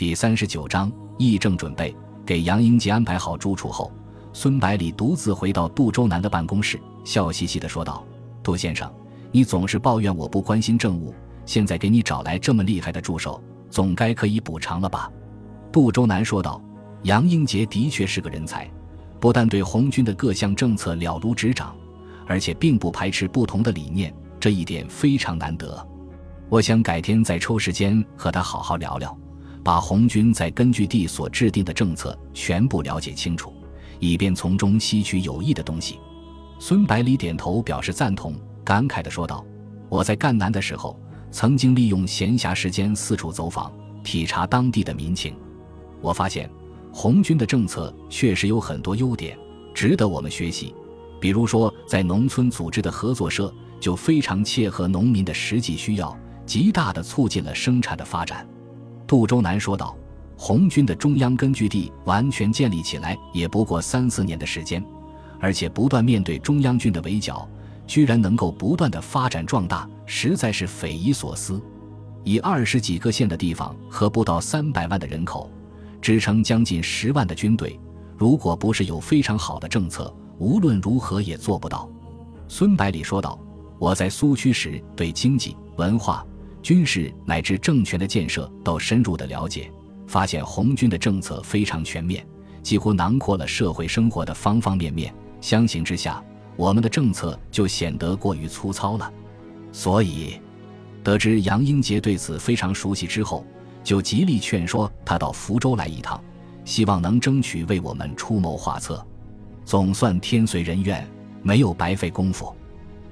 第三十九章议政准备。给杨英杰安排好住处后，孙百里独自回到杜周南的办公室，笑嘻嘻地说道：“杜先生，你总是抱怨我不关心政务，现在给你找来这么厉害的助手，总该可以补偿了吧？”杜周南说道：“杨英杰的确是个人才，不但对红军的各项政策了如指掌，而且并不排斥不同的理念，这一点非常难得。我想改天再抽时间和他好好聊聊。”把红军在根据地所制定的政策全部了解清楚，以便从中吸取有益的东西。孙百里点头表示赞同，感慨地说道：“我在赣南的时候，曾经利用闲暇时间四处走访，体察当地的民情。我发现，红军的政策确实有很多优点，值得我们学习。比如说，在农村组织的合作社，就非常切合农民的实际需要，极大地促进了生产的发展。”杜周南说道：“红军的中央根据地完全建立起来也不过三四年的时间，而且不断面对中央军的围剿，居然能够不断的发展壮大，实在是匪夷所思。以二十几个县的地方和不到三百万的人口，支撑将近十万的军队，如果不是有非常好的政策，无论如何也做不到。”孙百里说道：“我在苏区时，对经济、文化。”军事乃至政权的建设都深入的了解，发现红军的政策非常全面，几乎囊括了社会生活的方方面面。相形之下，我们的政策就显得过于粗糙了。所以，得知杨英杰对此非常熟悉之后，就极力劝说他到福州来一趟，希望能争取为我们出谋划策。总算天随人愿，没有白费功夫。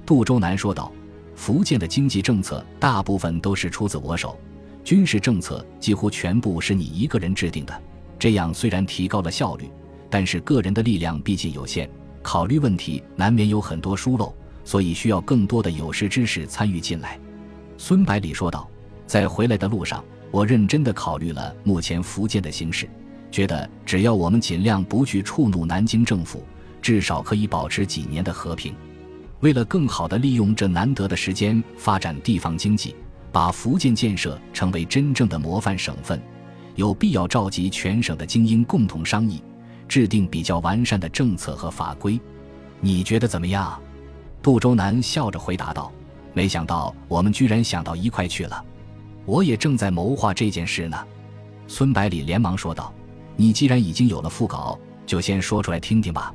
杜周南说道。福建的经济政策大部分都是出自我手，军事政策几乎全部是你一个人制定的。这样虽然提高了效率，但是个人的力量毕竟有限，考虑问题难免有很多疏漏，所以需要更多的有识之士参与进来。孙百里说道：“在回来的路上，我认真的考虑了目前福建的形势，觉得只要我们尽量不去触怒南京政府，至少可以保持几年的和平。”为了更好地利用这难得的时间发展地方经济，把福建建设成为真正的模范省份，有必要召集全省的精英共同商议，制定比较完善的政策和法规。你觉得怎么样？杜周南笑着回答道：“没想到我们居然想到一块去了，我也正在谋划这件事呢。”孙百里连忙说道：“你既然已经有了副稿，就先说出来听听吧。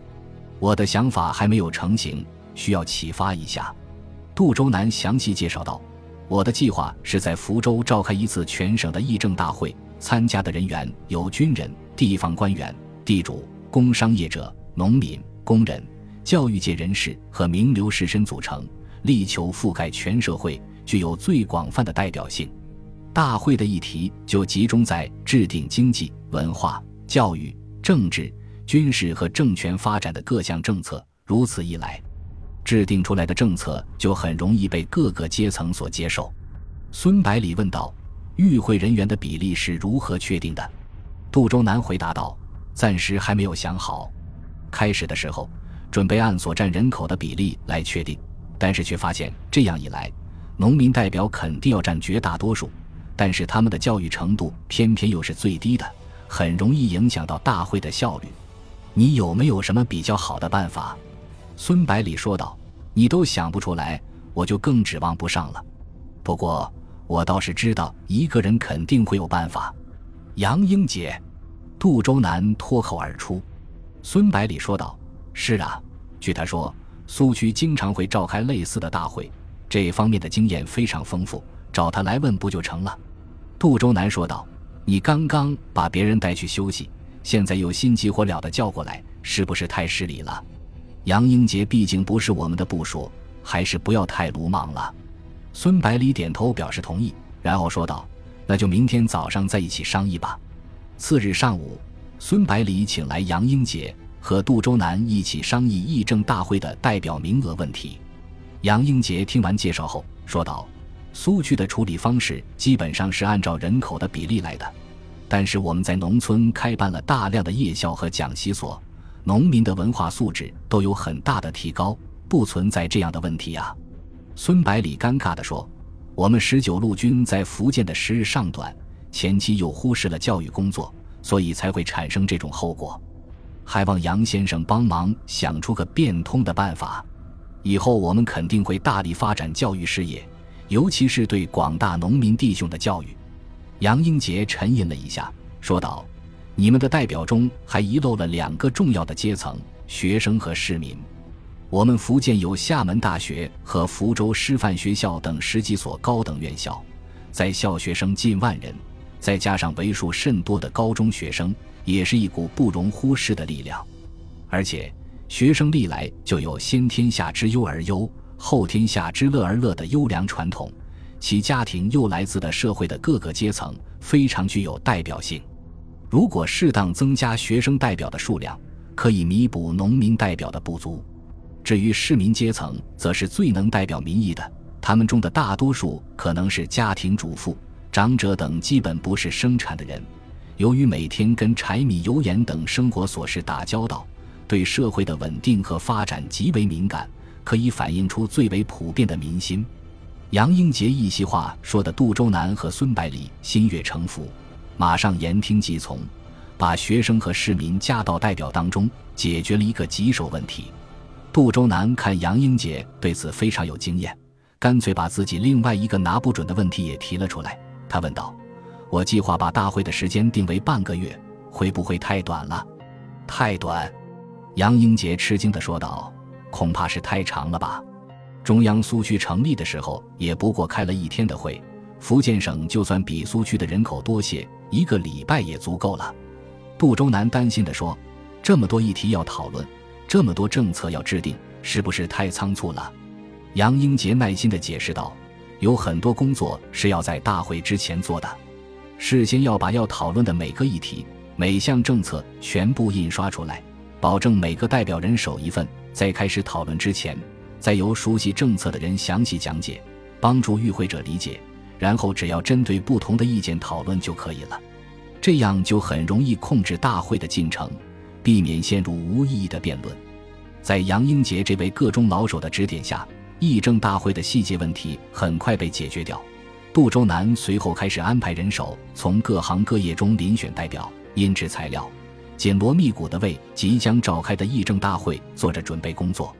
我的想法还没有成型。”需要启发一下，杜周南详细介绍道：“我的计划是在福州召开一次全省的议政大会，参加的人员有军人、地方官员、地主、工商业者、农民、工人、教育界人士和名流士绅组成，力求覆盖全社会，具有最广泛的代表性。大会的议题就集中在制定经济、文化、教育、政治、军事和政权发展的各项政策。如此一来。”制定出来的政策就很容易被各个阶层所接受。孙百里问道：“与会人员的比例是如何确定的？”杜周南回答道：“暂时还没有想好。开始的时候，准备按所占人口的比例来确定，但是却发现这样一来，农民代表肯定要占绝大多数，但是他们的教育程度偏偏又是最低的，很容易影响到大会的效率。你有没有什么比较好的办法？”孙百里说道：“你都想不出来，我就更指望不上了。不过我倒是知道一个人肯定会有办法。”杨英杰、杜周南脱口而出。孙百里说道：“是啊，据他说，苏区经常会召开类似的大会，这方面的经验非常丰富，找他来问不就成了？”杜周南说道：“你刚刚把别人带去休息，现在又心急火燎的叫过来，是不是太失礼了？”杨英杰毕竟不是我们的部属，还是不要太鲁莽了。孙百里点头表示同意，然后说道：“那就明天早上再一起商议吧。”次日上午，孙百里请来杨英杰和杜周南一起商议议政大会的代表名额问题。杨英杰听完介绍后说道：“苏区的处理方式基本上是按照人口的比例来的，但是我们在农村开办了大量的夜校和讲习所。”农民的文化素质都有很大的提高，不存在这样的问题啊。孙百里尴尬地说：“我们十九路军在福建的时日尚短，前期又忽视了教育工作，所以才会产生这种后果。还望杨先生帮忙想出个变通的办法。以后我们肯定会大力发展教育事业，尤其是对广大农民弟兄的教育。杨英杰沉吟了一下，说道：“你们的代表中还遗漏了两个重要的阶层——学生和市民。我们福建有厦门大学和福州师范学校等十几所高等院校，在校学生近万人，再加上为数甚多的高中学生，也是一股不容忽视的力量。而且，学生历来就有先天下之忧而忧，后天下之乐而乐的优良传统。”其家庭又来自的社会的各个阶层，非常具有代表性。如果适当增加学生代表的数量，可以弥补农民代表的不足。至于市民阶层，则是最能代表民意的。他们中的大多数可能是家庭主妇、长者等，基本不是生产的人。由于每天跟柴米油盐等生活琐事打交道，对社会的稳定和发展极为敏感，可以反映出最为普遍的民心。杨英杰一席话说的，杜周南和孙百里心悦诚服，马上言听计从，把学生和市民加到代表当中，解决了一个棘手问题。杜周南看杨英杰对此非常有经验，干脆把自己另外一个拿不准的问题也提了出来。他问道：“我计划把大会的时间定为半个月，会不会太短了？”“太短。”杨英杰吃惊地说道，“恐怕是太长了吧。”中央苏区成立的时候，也不过开了一天的会。福建省就算比苏区的人口多些，一个礼拜也足够了。杜周南担心地说：“这么多议题要讨论，这么多政策要制定，是不是太仓促了？”杨英杰耐心地解释道：“有很多工作是要在大会之前做的，事先要把要讨论的每个议题、每项政策全部印刷出来，保证每个代表人手一份，在开始讨论之前。”再由熟悉政策的人详细讲解，帮助与会者理解，然后只要针对不同的意见讨论就可以了。这样就很容易控制大会的进程，避免陷入无意义的辩论。在杨英杰这位各中老手的指点下，议政大会的细节问题很快被解决掉。杜周南随后开始安排人手，从各行各业中遴选代表，印制材料，紧锣密鼓地为即将召开的议政大会做着准备工作。